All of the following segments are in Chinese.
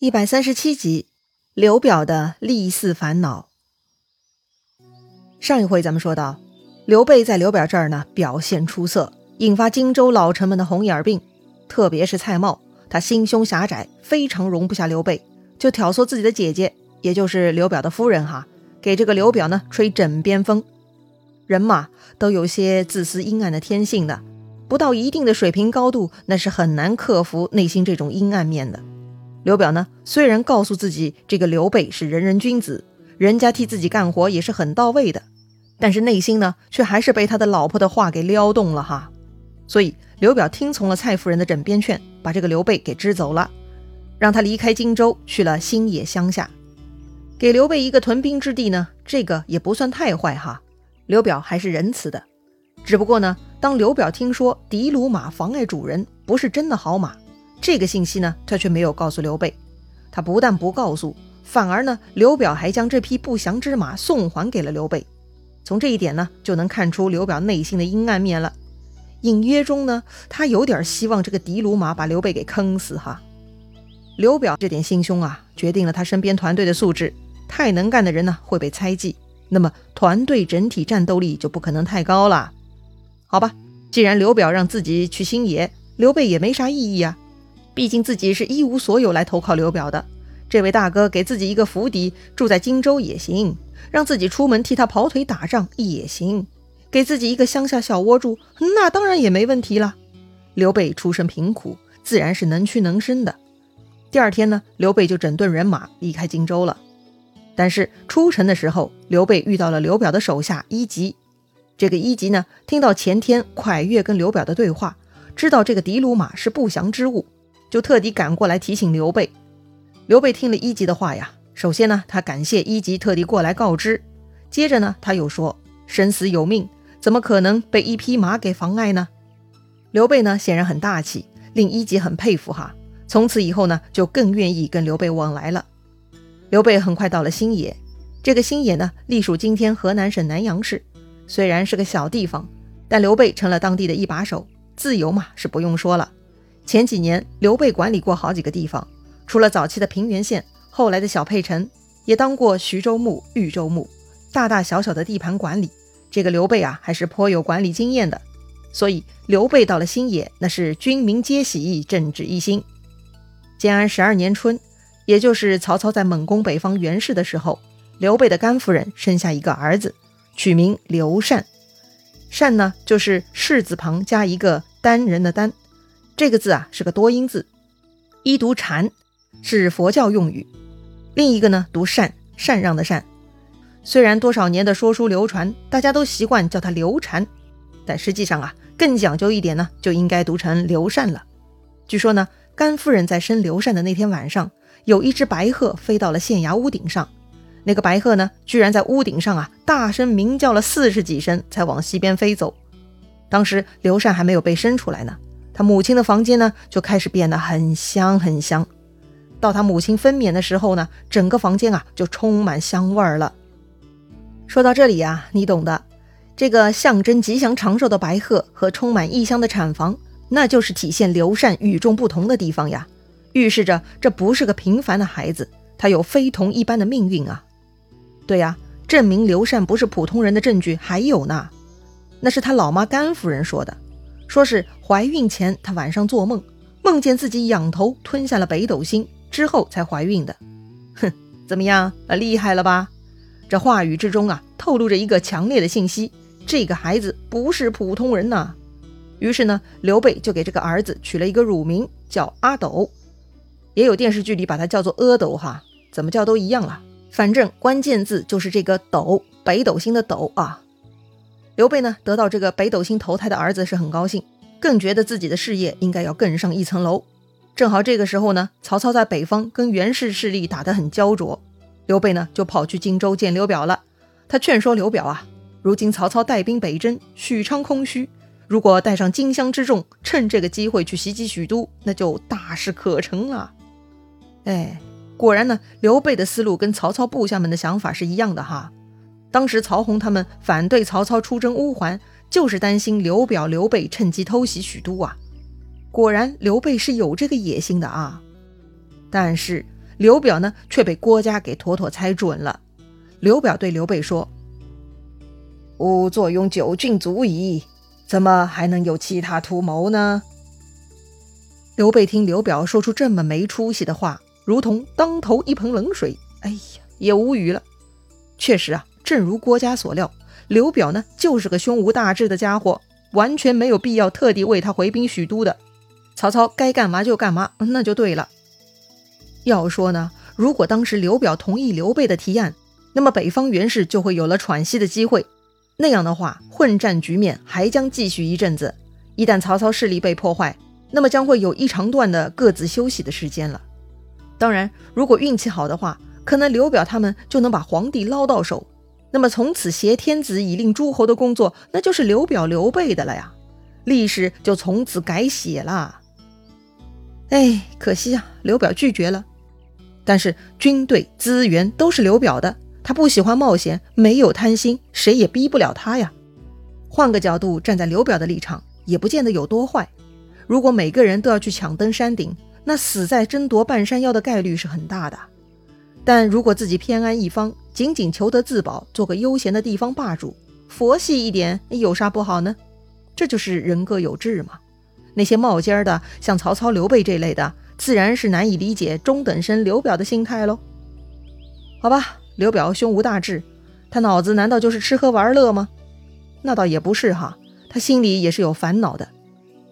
一百三十七集，刘表的立嗣烦恼。上一回咱们说到，刘备在刘表这儿呢表现出色，引发荆州老臣们的红眼病，特别是蔡瑁，他心胸狭窄，非常容不下刘备，就挑唆自己的姐姐，也就是刘表的夫人哈，给这个刘表呢吹枕边风。人嘛，都有些自私阴暗的天性的，不到一定的水平高度，那是很难克服内心这种阴暗面的。刘表呢，虽然告诉自己这个刘备是仁人君子，人家替自己干活也是很到位的，但是内心呢，却还是被他的老婆的话给撩动了哈。所以刘表听从了蔡夫人的枕边劝，把这个刘备给支走了，让他离开荆州，去了新野乡下，给刘备一个屯兵之地呢。这个也不算太坏哈，刘表还是仁慈的。只不过呢，当刘表听说的卢马妨碍主人，不是真的好马。这个信息呢，他却没有告诉刘备。他不但不告诉，反而呢，刘表还将这匹不祥之马送还给了刘备。从这一点呢，就能看出刘表内心的阴暗面了。隐约中呢，他有点希望这个的卢马把刘备给坑死哈。刘表这点心胸啊，决定了他身边团队的素质。太能干的人呢，会被猜忌，那么团队整体战斗力就不可能太高了。好吧，既然刘表让自己去新野，刘备也没啥异议啊。毕竟自己是一无所有来投靠刘表的，这位大哥给自己一个府邸，住在荆州也行；让自己出门替他跑腿打仗也行，给自己一个乡下小窝住，那当然也没问题了。刘备出身贫苦，自然是能屈能伸的。第二天呢，刘备就整顿人马离开荆州了。但是出城的时候，刘备遇到了刘表的手下伊吉。这个伊吉呢，听到前天蒯越跟刘表的对话，知道这个的卢马是不祥之物。就特地赶过来提醒刘备。刘备听了一级的话呀，首先呢，他感谢一级特地过来告知。接着呢，他又说：“生死有命，怎么可能被一匹马给妨碍呢？”刘备呢，显然很大气，令一级很佩服哈。从此以后呢，就更愿意跟刘备往来了。刘备很快到了新野，这个新野呢，隶属今天河南省南阳市。虽然是个小地方，但刘备成了当地的一把手，自由嘛是不用说了。前几年，刘备管理过好几个地方，除了早期的平原县，后来的小沛城，也当过徐州牧、豫州牧，大大小小的地盘管理，这个刘备啊，还是颇有管理经验的。所以，刘备到了新野，那是军民皆喜，政治一心。建安十二年春，也就是曹操在猛攻北方袁氏的时候，刘备的甘夫人生下一个儿子，取名刘禅。禅呢，就是士字旁加一个单人的单。这个字啊是个多音字，一读禅，是佛教用语；另一个呢读禅，禅让的禅。虽然多少年的说书流传，大家都习惯叫他刘禅，但实际上啊，更讲究一点呢，就应该读成刘禅了。据说呢，甘夫人在生刘禅的那天晚上，有一只白鹤飞到了县衙屋顶上，那个白鹤呢，居然在屋顶上啊大声鸣叫了四十几声，才往西边飞走。当时刘禅还没有被生出来呢。他母亲的房间呢，就开始变得很香很香。到他母亲分娩的时候呢，整个房间啊就充满香味儿了。说到这里啊，你懂的。这个象征吉祥长寿的白鹤和充满异香的产房，那就是体现刘禅与众不同的地方呀，预示着这不是个平凡的孩子，他有非同一般的命运啊。对呀，证明刘禅不是普通人的证据还有呢，那是他老妈甘夫人说的。说是怀孕前，她晚上做梦，梦见自己仰头吞下了北斗星，之后才怀孕的。哼，怎么样？厉害了吧？这话语之中啊，透露着一个强烈的信息：这个孩子不是普通人呐。于是呢，刘备就给这个儿子取了一个乳名，叫阿斗。也有电视剧里把他叫做阿斗哈，怎么叫都一样了。反正关键字就是这个斗，北斗星的斗啊。刘备呢，得到这个北斗星投胎的儿子是很高兴，更觉得自己的事业应该要更上一层楼。正好这个时候呢，曹操在北方跟袁氏势力打得很焦灼，刘备呢就跑去荆州见刘表了。他劝说刘表啊，如今曹操带兵北征，许昌空虚，如果带上荆襄之众，趁这个机会去袭击许都，那就大事可成了。哎，果然呢，刘备的思路跟曹操部下们的想法是一样的哈。当时曹洪他们反对曹操出征乌桓，就是担心刘表、刘备趁机偷袭许都啊。果然，刘备是有这个野心的啊。但是刘表呢却被郭嘉给妥妥猜准了。刘表对刘备说：“吾坐拥九郡足矣，怎么还能有其他图谋呢？”刘备听刘表说出这么没出息的话，如同当头一盆冷水。哎呀，也无语了。确实啊，正如郭嘉所料，刘表呢就是个胸无大志的家伙，完全没有必要特地为他回兵许都的。曹操该干嘛就干嘛，那就对了。要说呢，如果当时刘表同意刘备的提案，那么北方袁氏就会有了喘息的机会。那样的话，混战局面还将继续一阵子。一旦曹操势力被破坏，那么将会有一长段的各自休息的时间了。当然，如果运气好的话，可能刘表他们就能把皇帝捞到手。那么从此挟天子以令诸侯的工作，那就是刘表、刘备的了呀。历史就从此改写了。哎，可惜啊，刘表拒绝了。但是军队资源都是刘表的，他不喜欢冒险，没有贪心，谁也逼不了他呀。换个角度，站在刘表的立场，也不见得有多坏。如果每个人都要去抢登山顶，那死在争夺半山腰的概率是很大的。但如果自己偏安一方，仅仅求得自保，做个悠闲的地方霸主，佛系一点，有啥不好呢？这就是人各有志嘛。那些冒尖的，像曹操、刘备这类的。自然是难以理解中等生刘表的心态喽。好吧，刘表胸无大志，他脑子难道就是吃喝玩乐吗？那倒也不是哈，他心里也是有烦恼的。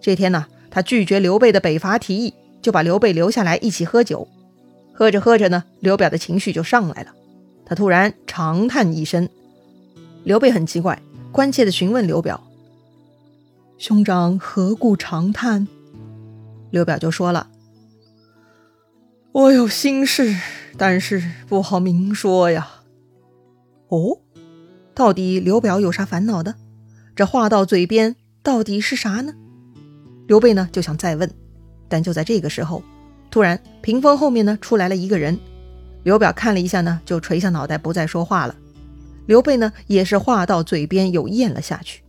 这天呢，他拒绝刘备的北伐提议，就把刘备留下来一起喝酒。喝着喝着呢，刘表的情绪就上来了，他突然长叹一声。刘备很奇怪，关切地询问刘表：“兄长何故长叹？”刘表就说了。我有心事，但是不好明说呀。哦，到底刘表有啥烦恼的？这话到嘴边，到底是啥呢？刘备呢就想再问，但就在这个时候，突然屏风后面呢出来了一个人。刘表看了一下呢，就垂下脑袋不再说话了。刘备呢也是话到嘴边又咽了下去。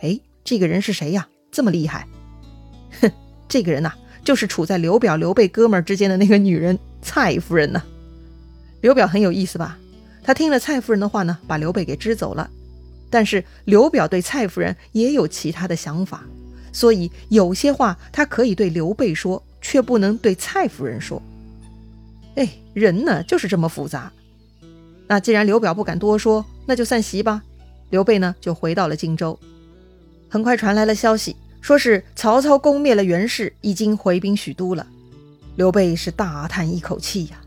哎，这个人是谁呀？这么厉害？哼，这个人呐。就是处在刘表、刘备哥们儿之间的那个女人蔡夫人呢。刘表很有意思吧？他听了蔡夫人的话呢，把刘备给支走了。但是刘表对蔡夫人也有其他的想法，所以有些话他可以对刘备说，却不能对蔡夫人说。哎，人呢就是这么复杂。那既然刘表不敢多说，那就散席吧。刘备呢就回到了荆州。很快传来了消息。说是曹操攻灭了袁氏，已经回兵许都了。刘备是大叹一口气呀，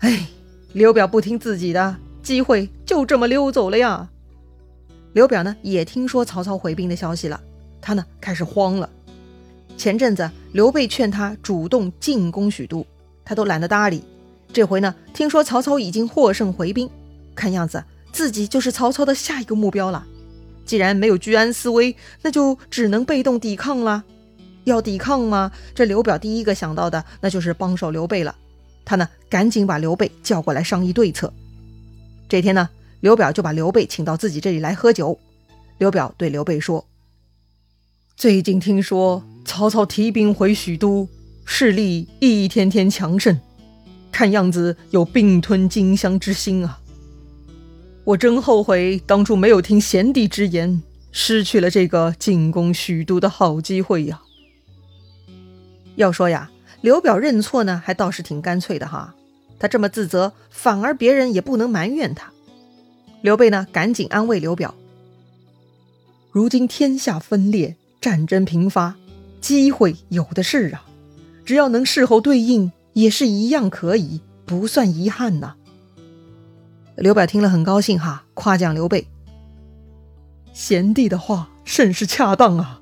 哎，刘表不听自己的，机会就这么溜走了呀。刘表呢也听说曹操回兵的消息了，他呢开始慌了。前阵子刘备劝他主动进攻许都，他都懒得搭理。这回呢听说曹操已经获胜回兵，看样子自己就是曹操的下一个目标了。既然没有居安思危，那就只能被动抵抗了。要抵抗吗？这刘表第一个想到的那就是帮手刘备了。他呢，赶紧把刘备叫过来商议对策。这天呢，刘表就把刘备请到自己这里来喝酒。刘表对刘备说：“最近听说曹操提兵回许都，势力一天天强盛，看样子有并吞荆襄之心啊。”我真后悔当初没有听贤弟之言，失去了这个进攻许都的好机会呀。要说呀，刘表认错呢，还倒是挺干脆的哈。他这么自责，反而别人也不能埋怨他。刘备呢，赶紧安慰刘表：如今天下分裂，战争频发，机会有的是啊，只要能事后对应，也是一样可以，不算遗憾呐。刘表听了很高兴哈，夸奖刘备：“贤弟的话甚是恰当啊。”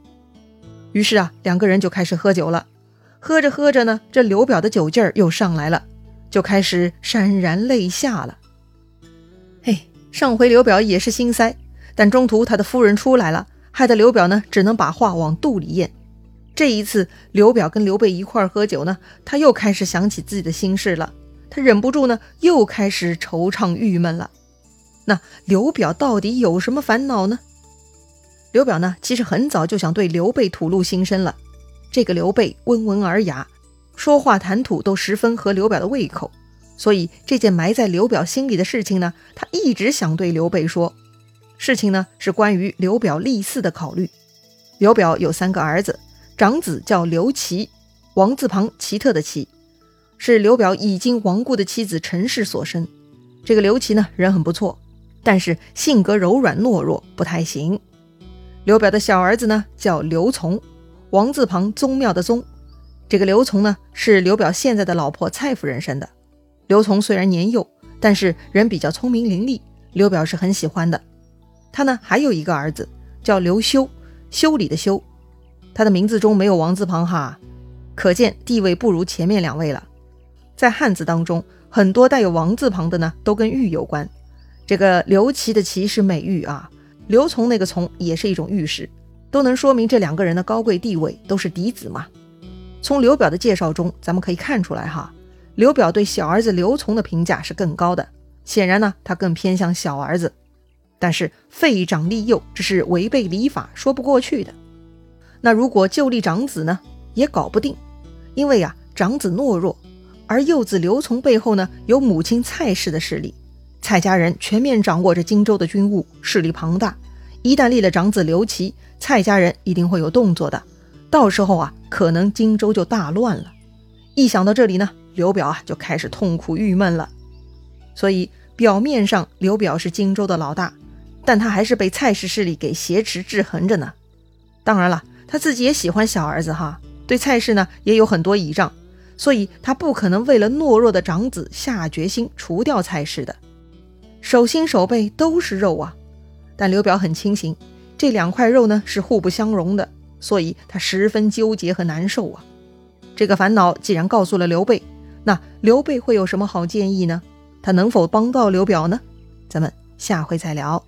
于是啊，两个人就开始喝酒了。喝着喝着呢，这刘表的酒劲儿又上来了，就开始潸然泪下了。嘿，上回刘表也是心塞，但中途他的夫人出来了，害得刘表呢只能把话往肚里咽。这一次，刘表跟刘备一块喝酒呢，他又开始想起自己的心事了。他忍不住呢，又开始惆怅郁闷了。那刘表到底有什么烦恼呢？刘表呢，其实很早就想对刘备吐露心声了。这个刘备温文尔雅，说话谈吐都十分合刘表的胃口，所以这件埋在刘表心里的事情呢，他一直想对刘备说。事情呢是关于刘表立嗣的考虑。刘表有三个儿子，长子叫刘琦，王字旁奇特的奇，是刘表已经亡故的妻子陈氏所生。这个刘琦呢人很不错，但是性格柔软懦弱，不太行。刘表的小儿子呢叫刘琮，王字旁宗庙的宗。这个刘琮呢，是刘表现在的老婆蔡夫人生的。刘琮虽然年幼，但是人比较聪明伶俐，刘表是很喜欢的。他呢还有一个儿子叫刘修，修理的修。他的名字中没有王字旁哈，可见地位不如前面两位了。在汉字当中，很多带有王字旁的呢，都跟玉有关。这个刘琦的琦是美玉啊，刘琮那个琮也是一种玉石，都能说明这两个人的高贵地位，都是嫡子嘛。从刘表的介绍中，咱们可以看出来哈，刘表对小儿子刘琮的评价是更高的。显然呢，他更偏向小儿子。但是废长立幼，这是违背礼法，说不过去的。那如果就立长子呢，也搞不定，因为啊，长子懦弱，而幼子刘琮背后呢，有母亲蔡氏的势力，蔡家人全面掌握着荆州的军务，势力庞大。一旦立了长子刘琦，蔡家人一定会有动作的。到时候啊，可能荆州就大乱了。一想到这里呢，刘表啊就开始痛苦郁闷了。所以表面上刘表是荆州的老大，但他还是被蔡氏势力给挟持制衡着呢。当然了，他自己也喜欢小儿子哈，对蔡氏呢也有很多倚仗，所以他不可能为了懦弱的长子下决心除掉蔡氏的。手心手背都是肉啊，但刘表很清醒，这两块肉呢是互不相容的。所以他十分纠结和难受啊！这个烦恼既然告诉了刘备，那刘备会有什么好建议呢？他能否帮到刘表呢？咱们下回再聊。